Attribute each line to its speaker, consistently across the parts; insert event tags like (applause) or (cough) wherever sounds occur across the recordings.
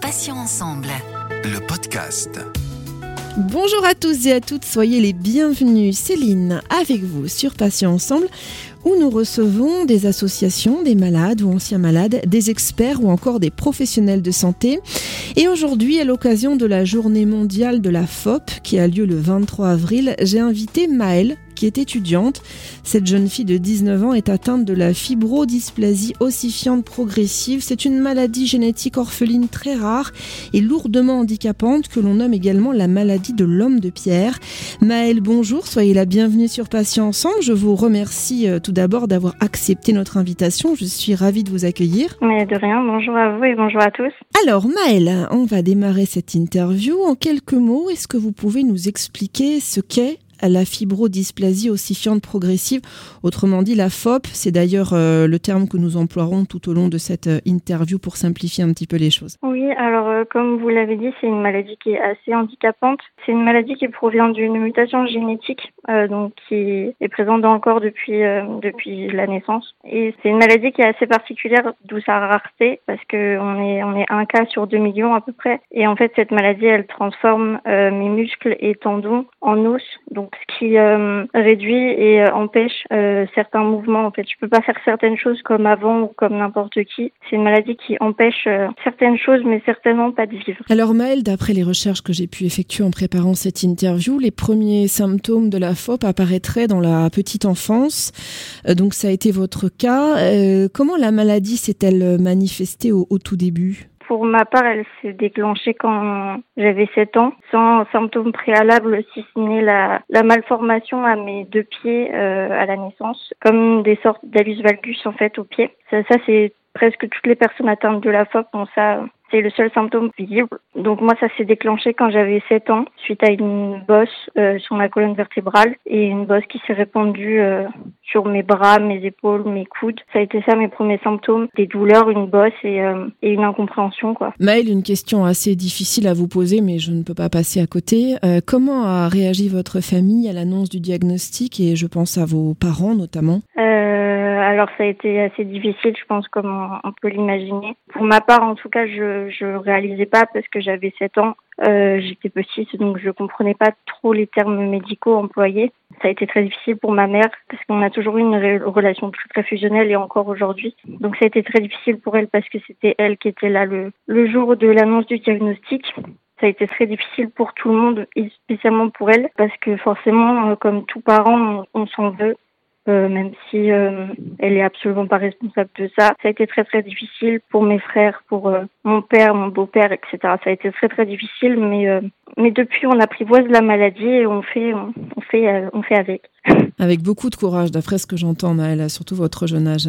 Speaker 1: Patients ensemble.
Speaker 2: Le podcast.
Speaker 3: Bonjour à tous et à toutes, soyez les bienvenus. Céline avec vous sur Patients Ensemble où nous recevons des associations, des malades ou anciens malades, des experts ou encore des professionnels de santé. Et aujourd'hui, à l'occasion de la journée mondiale de la FOP qui a lieu le 23 avril, j'ai invité Maëlle qui est étudiante. Cette jeune fille de 19 ans est atteinte de la fibrodysplasie ossifiante progressive. C'est une maladie génétique orpheline très rare et lourdement handicapante que l'on nomme également la maladie de l'homme de pierre. Maëlle, bonjour, soyez la bienvenue sur Patients Ensemble. Je vous remercie euh, tout d'abord d'avoir accepté notre invitation. Je suis ravie de vous accueillir.
Speaker 4: Mais de rien, bonjour à vous et bonjour à tous.
Speaker 3: Alors Maëlle, on va démarrer cette interview. En quelques mots, est-ce que vous pouvez nous expliquer ce qu'est la fibrodysplasie ossifiante progressive, autrement dit la FOP. C'est d'ailleurs euh, le terme que nous emploierons tout au long de cette euh, interview pour simplifier un petit peu les choses.
Speaker 4: Oui, alors euh, comme vous l'avez dit, c'est une maladie qui est assez handicapante. C'est une maladie qui provient d'une mutation génétique, donc qui est présente dans le corps depuis depuis la naissance. Et c'est une maladie qui est assez particulière, d'où sa rareté, parce que on est on est un cas sur deux millions à peu près. Et en fait, cette maladie, elle transforme mes muscles et tendons en os, donc ce qui euh, réduit et euh, empêche euh, certains mouvements. En fait, peux pas faire certaines choses comme avant ou comme n'importe qui. C'est une maladie qui empêche certaines choses, mais certainement pas de vivre.
Speaker 3: Alors Maëlle, d'après les recherches que j'ai pu effectuer en préparant cette interview, les premiers symptômes de la FOP apparaîtraient dans la petite enfance. donc ça a été votre cas. comment la maladie s'est-elle manifestée au tout début?
Speaker 4: Pour ma part, elle s'est déclenchée quand j'avais 7 ans, sans symptômes préalables, si ce n'est la, malformation à mes deux pieds euh, à la naissance, comme des sortes d'alus valgus en fait aux pieds. Ça, ça c'est presque toutes les personnes atteintes de la FOP ont ça c'est le seul symptôme visible. Donc moi, ça s'est déclenché quand j'avais 7 ans, suite à une bosse euh, sur ma colonne vertébrale et une bosse qui s'est répandue euh, sur mes bras, mes épaules, mes coudes. Ça a été ça mes premiers symptômes, des douleurs, une bosse et, euh, et une incompréhension. quoi.
Speaker 3: Maëlle, une question assez difficile à vous poser, mais je ne peux pas passer à côté. comment a réagi votre famille à l'annonce du diagnostic et je pense à vos parents notamment?
Speaker 4: Alors ça a été assez difficile, je pense, comme on, peut l'imaginer. Pour ma part, en tout cas, je je réalisais pas parce que j'avais 7 ans. Euh, J'étais petite, donc je comprenais pas trop les termes médicaux employés. Ça a été très difficile pour ma mère parce qu'on a toujours eu une relation très, très fusionnelle et encore aujourd'hui. Donc ça a été très difficile pour elle parce que c'était elle qui était là le, le jour de l'annonce du diagnostic ça a été très difficile pour tout le monde, et spécialement pour elle, parce que forcément, euh, comme tout parent, on s'en veut. Euh, même si euh, elle est absolument pas responsable de ça. Ça a été très très difficile pour mes frères, pour euh, mon père, mon beau-père, etc. Ça a été très très difficile, mais mais depuis on apprivoise la maladie et on fait on, fait on fait avec. (laughs)
Speaker 3: Avec beaucoup de courage, d'après ce que j'entends, Maëlle, surtout votre jeune âge.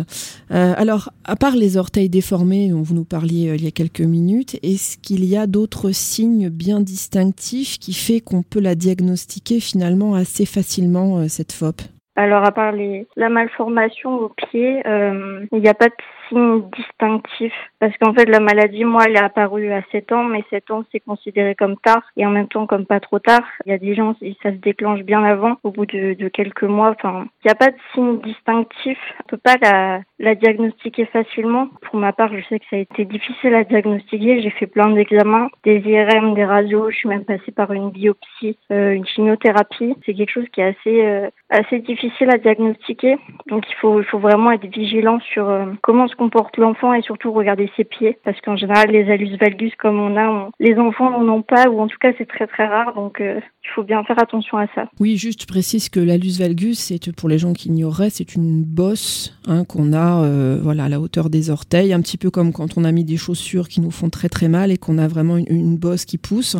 Speaker 3: alors, à part les orteils déformés dont vous nous parliez il y a quelques minutes, est-ce qu'il y a d'autres signes bien distinctifs qui fait qu'on peut la diagnostiquer finalement assez facilement, cette FOP
Speaker 4: alors à part les, la malformation au pied, euh, il n'y a pas de signe distinctif. Parce qu'en fait la maladie moi elle est apparue à 7 ans mais 7 ans c'est considéré comme tard. Et en même temps comme pas trop tard. Il y a des gens ça se déclenche bien avant au bout de, de quelques mois enfin il n'y a pas de signe distinctif. On peut pas la, la diagnostiquer facilement. Pour ma part je sais que ça a été difficile à diagnostiquer. J'ai fait plein d'examens des IRM des radios. Je suis même passée par une biopsie euh, une chimiothérapie. C'est quelque chose qui est assez euh, assez difficile à diagnostiquer. Donc il faut il faut vraiment être vigilant sur euh, comment comporte l'enfant et surtout regarder ses pieds parce qu'en général les alus valgus comme on a, les enfants n'en ont pas ou en tout cas c'est très très rare donc euh, il faut bien faire attention à ça.
Speaker 3: Oui, juste je précise que l'alus valgus, c'est pour les gens qui ignoreraient, c'est une bosse hein, qu'on a euh, voilà à la hauteur des orteils, un petit peu comme quand on a mis des chaussures qui nous font très très mal et qu'on a vraiment une, bosse qui pousse.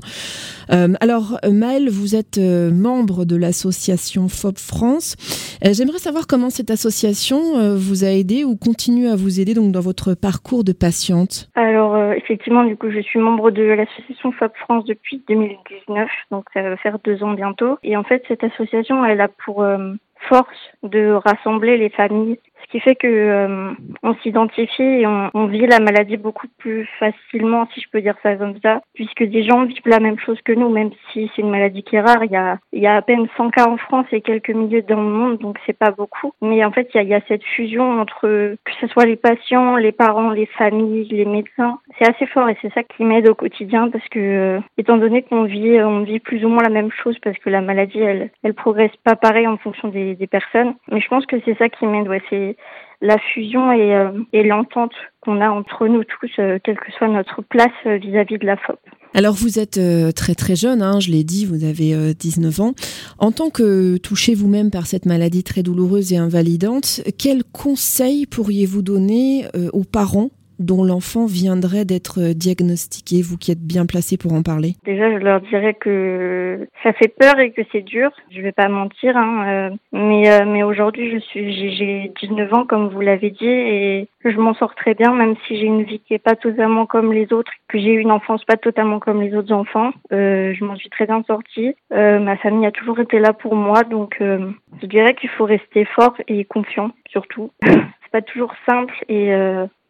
Speaker 3: Euh, alors Maëlle, vous êtes membre de l'association FOB France. J'aimerais savoir comment cette association vous a aidé ou continue à vous aider donc dans votre parcours de patiente
Speaker 4: Alors euh, effectivement, du coup, je suis membre de l'association FAB France depuis 2019, donc ça va faire deux ans bientôt. Et en fait, cette association, elle a pour euh, force de rassembler les familles ce qui fait que euh, on s'identifie et on, on, vit la maladie beaucoup plus facilement, si je peux dire ça comme ça, puisque des gens vivent la même chose que nous, même si c'est une maladie qui est rare. Il y a, il y a à peine 100 cas en France et quelques milliers dans le monde, donc c'est pas beaucoup. Mais en fait, il y, a, il y a cette fusion entre que ce soit les patients, les parents, les familles, les médecins. C'est assez fort et c'est ça qui m'aide au quotidien parce que, euh, étant donné qu'on vit, on vit plus ou moins la même chose parce que la maladie, elle, elle progresse pas pareil en fonction des, des personnes. Mais je pense que c'est ça qui m'aide. Ouais, c'est la fusion et, euh, et l'entente qu'on a entre nous tous, euh, quelle que soit notre place euh, vis-à-vis de la FOP.
Speaker 3: Alors vous êtes très très jeune, hein, je l'ai dit, vous avez 19 ans. En tant que touché vous-même par cette maladie très douloureuse et invalidante, quels conseils pourriez-vous donner aux parents dont l'enfant viendrait d'être diagnostiqué, vous qui êtes bien placé pour en parler
Speaker 4: Déjà, je leur dirais que ça fait peur et que c'est dur. Je vais pas mentir, hein, euh, mais euh, mais aujourd'hui, je suis j'ai 19 ans comme vous l'avez dit et je m'en sors très bien, même si j'ai une vie qui est pas totalement comme les autres, que j'ai eu une enfance pas totalement comme les autres enfants. Euh, je m'en suis très bien sortie. Ma famille a toujours été là pour moi, donc je dirais qu'il faut rester fort et confiant surtout. (laughs) c'est pas toujours simple et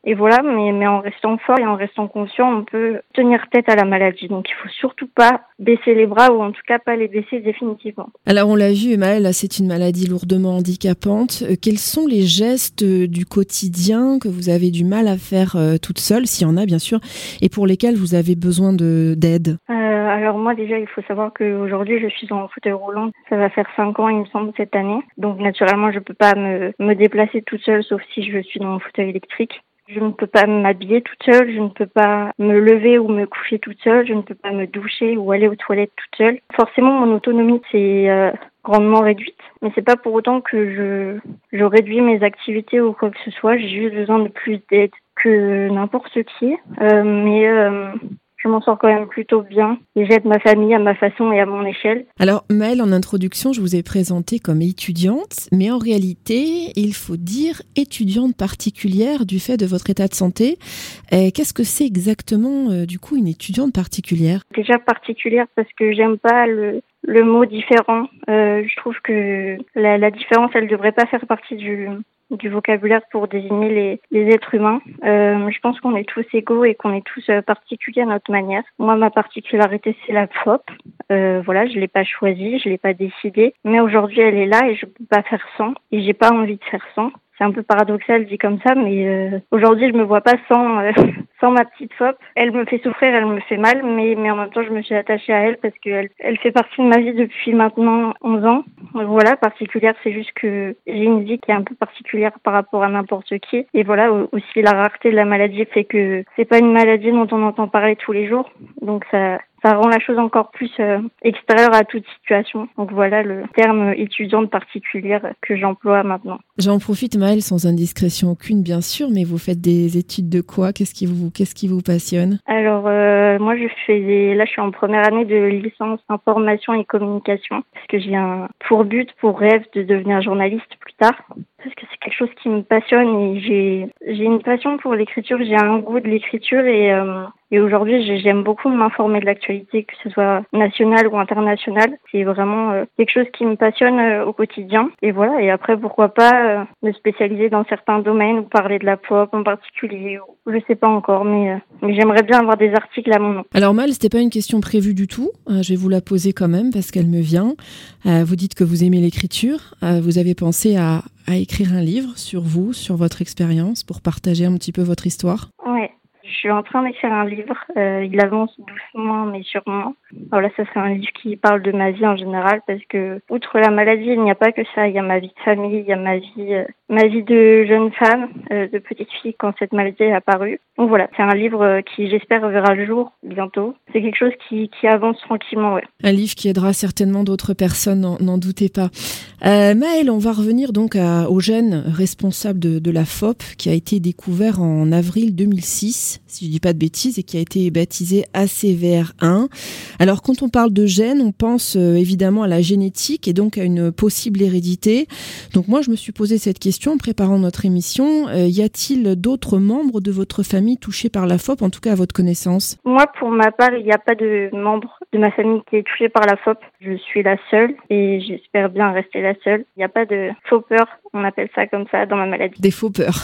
Speaker 4: et voilà, mais, mais en restant fort et en restant conscient, on peut tenir tête à la maladie. Donc il faut surtout pas baisser les bras ou en tout cas pas les baisser définitivement.
Speaker 3: Alors on l'a vu, Emma, là c'est une maladie lourdement handicapante. Euh, quels sont les gestes euh, du quotidien que vous avez du mal à faire euh, toute seule, s'il y en a bien sûr, et pour lesquels vous avez besoin d'aide?
Speaker 4: Euh, Alors moi déjà, il faut savoir qu'aujourd'hui je suis en fauteuil roulant. Ça va faire cinq ans, il me semble, cette année. Donc naturellement, je peux pas me, me déplacer toute seule, sauf si je suis dans mon fauteuil électrique. Je ne peux pas m'habiller toute seule, je ne peux pas me lever ou me coucher toute seule, je ne peux pas me doucher ou aller aux toilettes toute seule. Forcément, mon autonomie c'est euh, grandement réduite, mais c'est pas pour autant que je je réduis mes activités ou quoi que ce soit. J'ai juste besoin de plus d'aide que n'importe qui. Euh, mais euh, je m'en sors quand même plutôt bien et j'aide ma famille à ma façon et à mon échelle.
Speaker 3: Alors Maëlle, en introduction, je vous ai présenté comme étudiante, mais en réalité, il faut dire étudiante particulière du fait de votre état de santé. Qu'est-ce que c'est exactement euh, du coup une étudiante particulière?
Speaker 4: Déjà particulière parce que j'aime pas le, le mot différent. Euh, je trouve que la, la différence, elle devrait pas faire partie du, du vocabulaire pour désigner les, les êtres humains. Euh, je pense qu'on est tous égaux et qu'on est tous euh, particuliers à notre manière. Moi, ma particularité, c'est la FOP. Euh, voilà, je l'ai pas choisie, je l'ai pas décidée, mais aujourd'hui, elle est là et je peux pas faire sans. Et j'ai pas envie de faire sans c'est un peu paradoxal dit comme ça, mais euh, aujourd'hui je me vois pas sans euh, (laughs) ma petite fop. Elle me fait souffrir, elle me fait mal, mais mais en même temps je me suis attachée à elle parce qu'elle elle fait partie de ma vie depuis maintenant 11 ans. Voilà, particulière, c'est juste que j'ai une vie qui est un peu particulière par rapport à n'importe qui. Et voilà aussi la rareté de la maladie fait que c'est pas une maladie dont on entend parler tous les jours, donc ça ça rend la chose encore plus euh, extérieure à toute situation. Donc voilà le terme étudiante particulière que j'emploie maintenant.
Speaker 3: J'en profite Maëlle sans indiscrétion aucune bien sûr, mais vous faites des études de quoi? Qu'est-ce qui vous qu'est-ce qui vous passionne?
Speaker 4: Alors euh, moi je fais des... là je suis en première année de licence information et communication parce que j'ai un pour but pour rêve de devenir journaliste plus tard parce que c'est quelque chose qui me passionne et j'ai j'ai une passion pour l'écriture, j'ai un goût de l'écriture et euh, et aujourd'hui, j'aime beaucoup m'informer de l'actualité, que ce soit nationale ou internationale. C'est vraiment euh, quelque chose qui me passionne euh, au quotidien. Et voilà. Et après, pourquoi pas me spécialiser dans certains domaines ou parler de la pop en particulier. Ou, je sais pas encore, mais, mais j'aimerais bien avoir des articles à mon nom.
Speaker 3: Alors Mal, c'était pas une question prévue du tout. je vais vous la poser quand même parce qu'elle me vient. vous dites que vous aimez l'écriture. vous avez pensé à, à écrire un livre sur vous, sur votre expérience, pour partager un petit peu votre histoire.
Speaker 4: Ouais. Je suis en train d'écrire un livre. Euh, il avance doucement mais sûrement. Voilà, ça c'est un livre qui parle de ma vie en général parce que outre la maladie, il n'y a pas que ça. Il y a ma vie de famille, il y a ma vie, euh, ma vie de jeune femme, euh, de petite fille quand cette maladie est apparue. Donc voilà, c'est un livre euh, qui j'espère verra le jour bientôt. C'est quelque chose qui, avance tranquillement. Ouais.
Speaker 3: Un livre qui aidera certainement d'autres personnes, n'en doutez pas. Euh, Maëlle, on va revenir donc à, au gène responsable de, la FOP qui a été découvert en avril 2006 si je dis pas de bêtises, et qui a été baptisé ACVR1. Alors quand on parle de gènes, on pense euh, évidemment à la génétique et donc à une possible hérédité. Donc moi je me suis posé cette en préparant notre émission. Euh, y a-t-il d'autres membres de votre famille touchés par la FOP, en tout cas à votre connaissance?
Speaker 4: Moi pour ma part, il n'y a pas de membre de ma famille qui est touché par la FOP. Je suis la seule et j'espère bien rester la seule. Il n'y a pas de FOPeur, on appelle ça comme ça dans ma maladie.
Speaker 3: Des FOPeurs.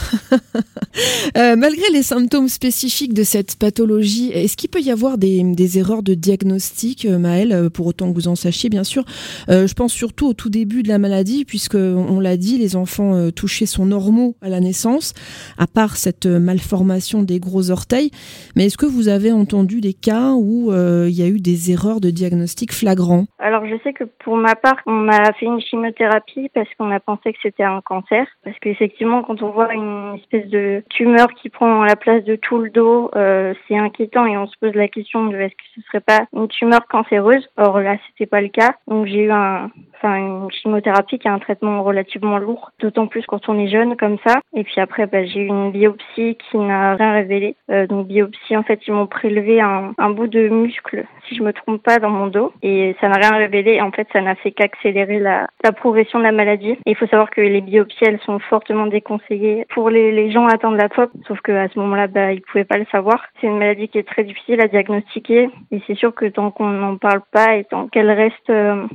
Speaker 3: (laughs) euh, malgré les symptômes spécifiques de cette pathologie, est-ce qu'il peut y avoir des, des erreurs de diagnostic, euh, Maëlle, euh, pour autant que vous en sachiez, bien sûr euh, Je pense surtout au tout début de la maladie, puisque on l'a dit, les enfants touchés sont normaux à la naissance, à part cette malformation des gros orteils. Mais est-ce que vous avez entendu des cas où euh, il y a eu des erreurs de diagnostic flagrants?
Speaker 4: Alors je sais que pour ma part, on a fait une chimiothérapie parce qu'on a pensé que c'était un cancer. Parce qu'effectivement, quand on voit une espèce de tumeur qui prend la place de tout le dos, euh, c'est inquiétant et on se pose la question de est-ce que ce serait pas une tumeur cancéreuse? Or là, c'était pas le cas. Donc j'ai eu un, enfin une chimiothérapie qui est un traitement relativement lourd, d'autant plus quand on est jeune comme ça. Et puis après, bah, j'ai eu une biopsie qui n'a rien révélé. Euh, donc biopsie, en fait, ils m'ont prélevé un, bout de muscle, si je me trompe pas, dans mon dos, et ça n'a rien révélé. En fait, ça n'a fait qu'accélérer la, progression de la maladie. Il faut savoir que les biopsies, elles sont fortement déconseillées pour les, les gens atteints de la FOP, sauf que à ce moment-là, bah, ils pouvaient pas le savoir. C'est une maladie qui est très difficile à diagnostiquer, et c'est sûr que tant qu'on n'en parle pas et tant qu'elle reste euh,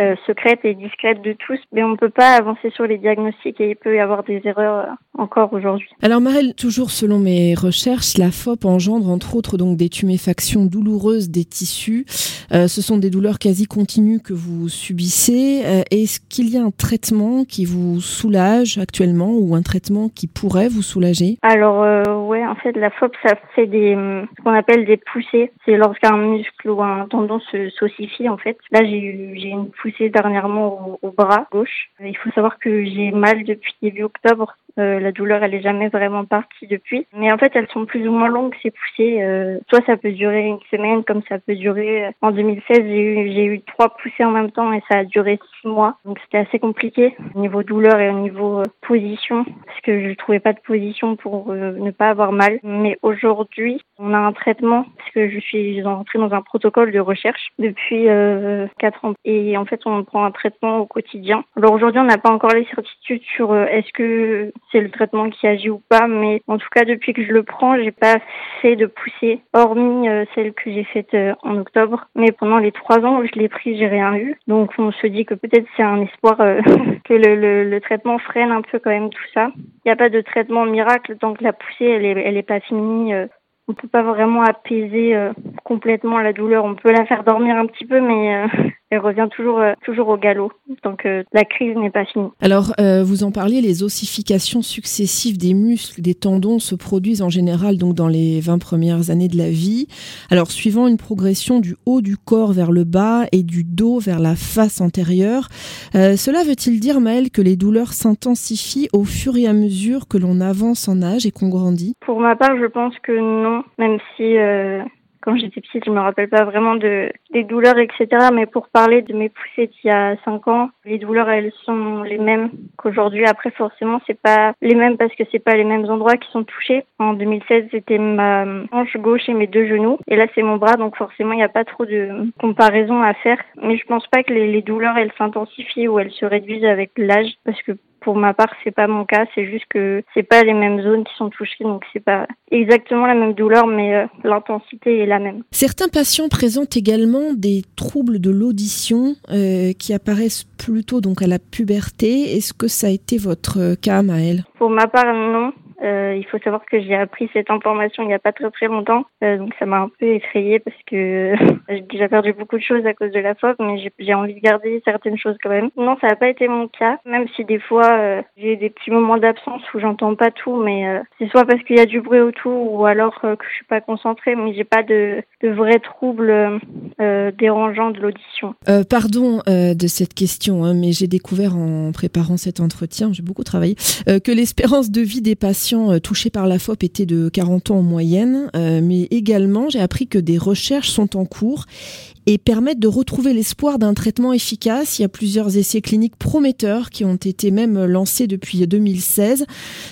Speaker 4: euh, secrète et discrète de tous, mais on peut pas avancer sur les diagnostics et il peut y avoir des erreurs euh, encore aujourd'hui.
Speaker 3: Alors Marelle, toujours selon mes recherches, la FOP engendre entre autres des tuméfactions douloureuses des tissus. Euh, ce sont des douleurs quasi continues que vous subissez. Euh, Est-ce qu'il y a un traitement qui vous soulage actuellement ou un traitement qui pourrait vous soulager?
Speaker 4: Alors euh, ouais, en fait la FOP ça fait des ce qu'on appelle des poussées. C'est lorsqu'un muscle ou un tendon se s'ossifie en fait. Là j'ai eu j'ai une poussée dernièrement au, au bras gauche. Il faut savoir que j'ai mal depuis début octobre. Euh, la douleur, elle est jamais vraiment partie depuis. Mais en fait, elles sont plus ou moins longues, ces poussées. Euh, soit ça peut durer une semaine, comme ça peut durer... En 2016, j'ai eu, j'ai eu trois poussées en même temps et ça a duré six mois. Donc c'était assez compliqué au niveau douleur et au niveau euh, position, parce que je trouvais pas de position pour euh, ne pas avoir mal. Mais aujourd'hui, on a un traitement, parce que je suis entrée dans un protocole de recherche depuis euh, quatre ans. Et en fait, on prend un traitement au quotidien. Alors aujourd'hui, on n'a pas encore les certitudes sur euh, est-ce que c'est le traitement qui agit ou pas, mais en tout cas depuis que je le prends, j'ai pas fait de poussée, hormis euh, celle que j'ai faite euh, en octobre. Mais pendant les trois ans où je l'ai pris, j'ai rien eu. Donc on se dit que peut-être c'est un espoir euh, (laughs) que le, le, traitement freine un peu quand même tout ça. Il n'y a pas de traitement miracle tant que la poussée elle est, elle est pas finie. on peut pas vraiment apaiser complètement la douleur. On peut la faire dormir un petit peu, mais elle revient toujours, euh, toujours au galop, donc euh, la crise n'est pas finie.
Speaker 3: Alors, euh, vous en parliez, les ossifications successives des muscles, des tendons se produisent en général donc dans les 20 premières années de la vie. Alors, suivant une progression du haut du corps vers le bas et du dos vers la face antérieure, cela veut-il dire, Maëlle, que les douleurs s'intensifient au fur et à mesure que l'on avance en âge et qu'on grandit?
Speaker 4: Pour ma part, je pense que non, même si quand j'étais petite, je me rappelle pas vraiment de des douleurs, etc. Mais pour parler de mes poussées d'il y a 5 ans, les douleurs, elles sont les mêmes qu'aujourd'hui. Après, forcément, c'est pas les mêmes parce que c'est pas les mêmes endroits qui sont touchés. En 2016, c'était ma hanche gauche et mes deux genoux. Et là, c'est mon bras, donc forcément, il n'y a pas trop de comparaison à faire. Mais je pense pas que les, les douleurs, elles s'intensifient ou elles se réduisent avec l'âge parce que pour ma part, c'est pas mon cas. C'est juste que c'est pas les mêmes zones qui sont touchées, donc c'est pas exactement la même douleur, mais euh, l'intensité est la même.
Speaker 3: Certains patients présentent également des troubles de l'audition euh, qui apparaissent plutôt donc à la puberté. Est-ce que ça a été votre cas, Maëlle?
Speaker 4: Pour ma part, non. Euh, il faut savoir que j'ai appris cette information il n'y a pas très très longtemps, euh, donc ça m'a un peu effrayée parce que (laughs) j'ai déjà perdu beaucoup de choses à cause de la FOP, mais j'ai envie de garder certaines choses quand même. Non, ça n'a pas été mon cas, même si des fois euh, j'ai des petits moments d'absence où j'entends pas tout, mais c'est soit parce qu'il y a du bruit autour ou alors que je suis pas concentrée, mais j'ai pas de, de vrais troubles dérangeants de l'audition.
Speaker 3: pardon de cette question, hein, mais j'ai découvert en préparant cet entretien, j'ai beaucoup travaillé, que l'espérance de vie des patients euh, touchés par la FOP étaient de 40 ans en moyenne, euh, mais également j'ai appris que des recherches sont en cours et permettent de retrouver l'espoir d'un traitement efficace. Il y a plusieurs essais cliniques prometteurs qui ont été même lancés depuis 2016.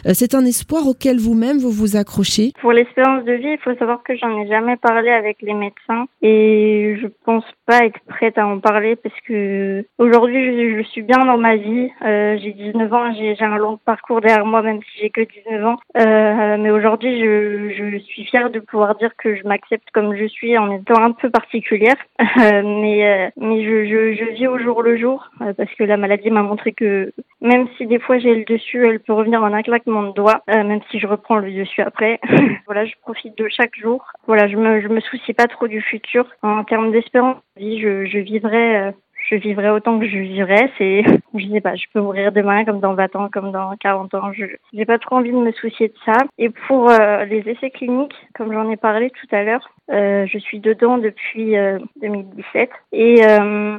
Speaker 3: Euh, c'est un espoir auquel vous-même vous vous accrochez.
Speaker 4: Pour l'espérance de vie, il faut savoir que j'en ai jamais parlé avec les médecins et je pense pas être prête à en parler parce que aujourd'hui je, suis bien dans ma vie. Euh, j'ai 19 ans, j'ai un long parcours derrière moi même si j'ai que 19 ans. Euh, mais aujourd'hui je, je suis fière de pouvoir dire que je m'accepte comme je suis en étant un peu particulière. (laughs) Euh, mais euh, mais je, je, je, vis au jour le jour euh, parce que la maladie m'a montré que même si des fois j'ai le dessus, elle peut revenir en un claquement de doigts, même si je reprends le dessus après. (laughs) voilà, je profite de chaque jour. Voilà, je me je me soucie pas trop du futur en termes d'espérance. Je, je vivrai je vivrai autant que je vivrai. C'est, (laughs) je sais pas, je peux mourir demain comme dans 20 ans, comme dans 40 ans. Je j'ai pas trop envie de me soucier de ça. Et pour euh, les essais cliniques, comme j'en ai parlé tout à l'heure, euh, je suis dedans depuis 2017 euh, et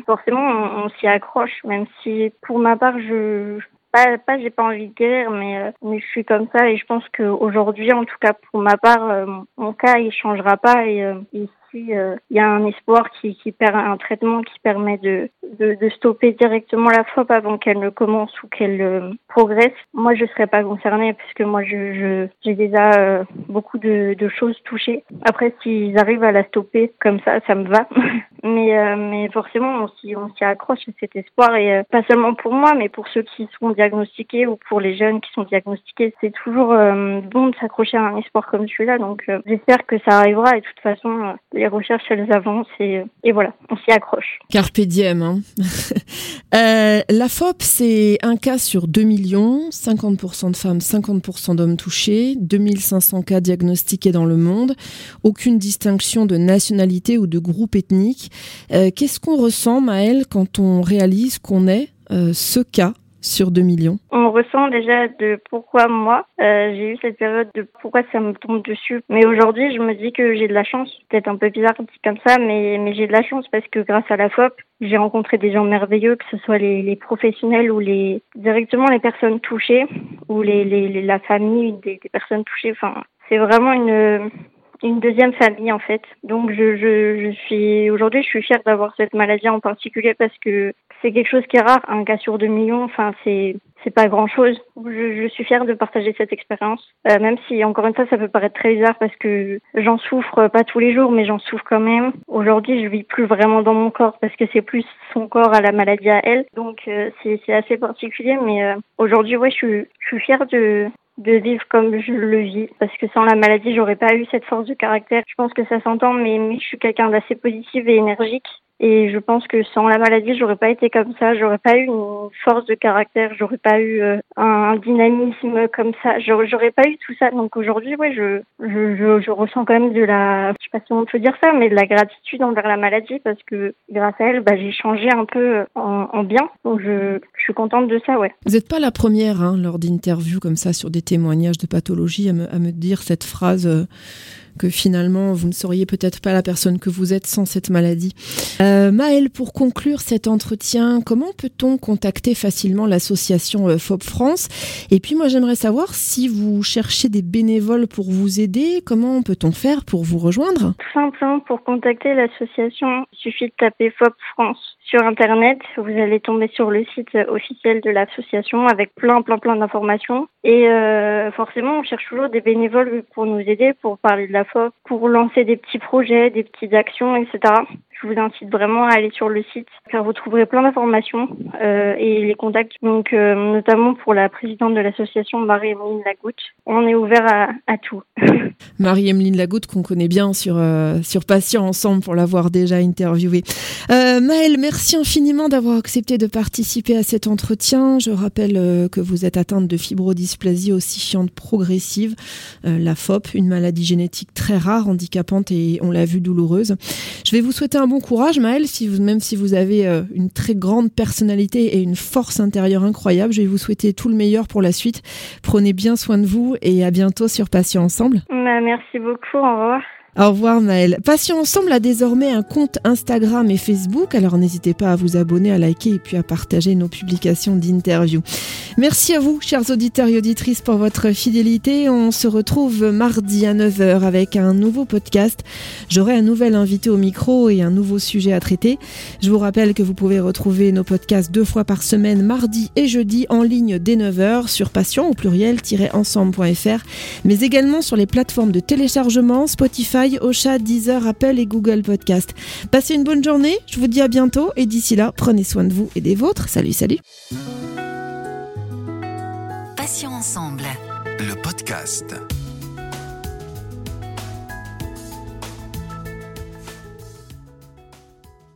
Speaker 4: forcément on, s'y accroche, même si pour ma part je pas, pas j'ai pas envie de guérir, mais, mais je suis comme ça et je pense qu'aujourd'hui, en tout cas pour ma part, mon cas il changera pas et, et euh, il y a un espoir qui, qui un traitement qui permet de, stopper directement la FOP avant qu'elle ne commence ou qu'elle euh, progresse. Moi, je serais pas concernée puisque moi, je j'ai déjà euh, beaucoup de, choses touchées. Après, s'ils arrivent à la stopper comme ça, ça me va. (laughs) mais mais forcément, on s'y accroche à cet espoir et pas seulement pour moi, mais pour ceux qui sont diagnostiqués ou pour les jeunes qui sont diagnostiqués, c'est toujours bon de s'accrocher à un espoir comme celui-là. Donc, j'espère que ça arrivera et de toute façon, recherches, elles avancent et, et voilà, on s'y accroche.
Speaker 3: Carpe diem. Hein. (laughs) euh, la FOP, c'est un cas sur 2 millions, 50% de femmes, 50% d'hommes touchés, 2500 cas diagnostiqués dans le monde, aucune distinction de nationalité ou de groupe ethnique. Euh, Qu'est-ce qu'on ressent, Maëlle, quand on réalise qu'on est euh, ce cas sur 2 millions
Speaker 4: On ressent déjà de pourquoi moi, euh, j'ai eu cette période de pourquoi ça me tombe dessus. Mais aujourd'hui, je me dis que j'ai de la chance. Peut-être un peu bizarre dit comme ça, mais, mais j'ai de la chance parce que grâce à la FOP, j'ai rencontré des gens merveilleux, que ce soit les, professionnels ou les directement les personnes touchées ou les, la famille des, personnes touchées. Enfin, c'est vraiment une une deuxième famille en fait. Donc je, je, aujourd'hui je suis fière d'avoir cette maladie en particulier parce que c'est quelque chose qui est rare, un cas sur deux millions, enfin c'est c'est pas grand chose. Je, suis fière de partager cette expérience, euh, même si encore une fois ça peut paraître très bizarre parce que j'en souffre pas tous les jours, mais j'en souffre quand même. Aujourd'hui, je vis plus vraiment dans mon corps parce que c'est plus son corps à la maladie à elle, donc euh, c'est c'est assez particulier. Mais euh, aujourd'hui, ouais, je suis je suis fière de de vivre comme je le vis parce que sans la maladie j'aurais pas eu cette force de caractère je pense que ça s'entend mais, mais je suis quelqu'un d'assez positif et énergique et je pense que sans la maladie, j'aurais pas été comme ça, j'aurais pas eu une force de caractère, j'aurais pas eu euh, un dynamisme comme ça, j'aurais pas eu tout ça. Donc aujourd'hui, ouais, je, je, je, ressens quand même de la, je sais pas si on dire ça, mais de la gratitude envers la maladie parce que grâce à elle, bah, j'ai changé un peu en, en, bien. Donc je, je suis contente de ça, ouais.
Speaker 3: Vous n'êtes pas la première hein, lors d'interviews comme ça sur des témoignages de pathologie à me, à me dire cette phrase. Euh, que finalement vous ne seriez peut-être pas la personne que vous êtes sans cette maladie. Euh, Maëlle, pour conclure cet entretien, comment peut-on contacter facilement l'association euh, FOP France? Et puis moi j'aimerais savoir si vous cherchez des bénévoles pour vous aider, comment peut-on faire pour vous rejoindre?
Speaker 4: Simplement pour contacter l'association, il suffit de taper FOP France sur Internet, vous allez tomber sur le site officiel de l'association avec plein, plein, plein d'informations. Et euh, forcément, on cherche toujours des bénévoles pour nous aider, pour parler de la FOP, pour lancer des petits projets, des petites actions, etc. Je vous incite vraiment à aller sur le site car vous trouverez plein d'informations euh, et les contacts. Donc euh, notamment pour la présidente de l'association Marie-Emeline Lagoutte. On est ouvert à, tout. (laughs)
Speaker 3: Marie-Emeline Lagoutte qu'on connaît bien sur, euh, sur Patient Ensemble pour l'avoir déjà interviewée. Euh, Maëlle, merci infiniment d'avoir accepté de participer à cet entretien. Je rappelle que vous êtes atteinte de fibrodysplasie ossifiante progressive, la FOP, une maladie génétique très rare, handicapante et on l'a vu douloureuse. Je vais vous souhaiter un bon courage, Maëlle, si vous, même si vous avez euh, une très grande personnalité et une force intérieure incroyable. Je vais vous souhaiter tout le meilleur pour la suite. Prenez bien soin de vous et à bientôt sur Patient Ensemble.
Speaker 4: Bah, merci beaucoup, au revoir.
Speaker 3: Au revoir Maëlle. Passion Ensemble a désormais un compte Instagram et Facebook, alors n'hésitez pas à vous abonner, à liker et puis à partager nos publications d'interviews. Merci à vous, chers auditeurs et auditrices, pour votre fidélité. On se retrouve mardi à 9h avec un nouveau podcast. J'aurai un nouvel invité au micro et un nouveau sujet à traiter. Je vous rappelle que vous pouvez retrouver nos podcasts deux fois par semaine, mardi et jeudi, en ligne dès 9h sur passion au pluriel-ensemble.fr, mais également sur les plateformes de téléchargement Spotify, Ocha, Deezer, Apple et Google Podcast. Passez une bonne journée, je vous dis à bientôt et d'ici là, prenez soin de vous et des vôtres. Salut, salut.
Speaker 1: Passion ensemble.
Speaker 2: Le podcast.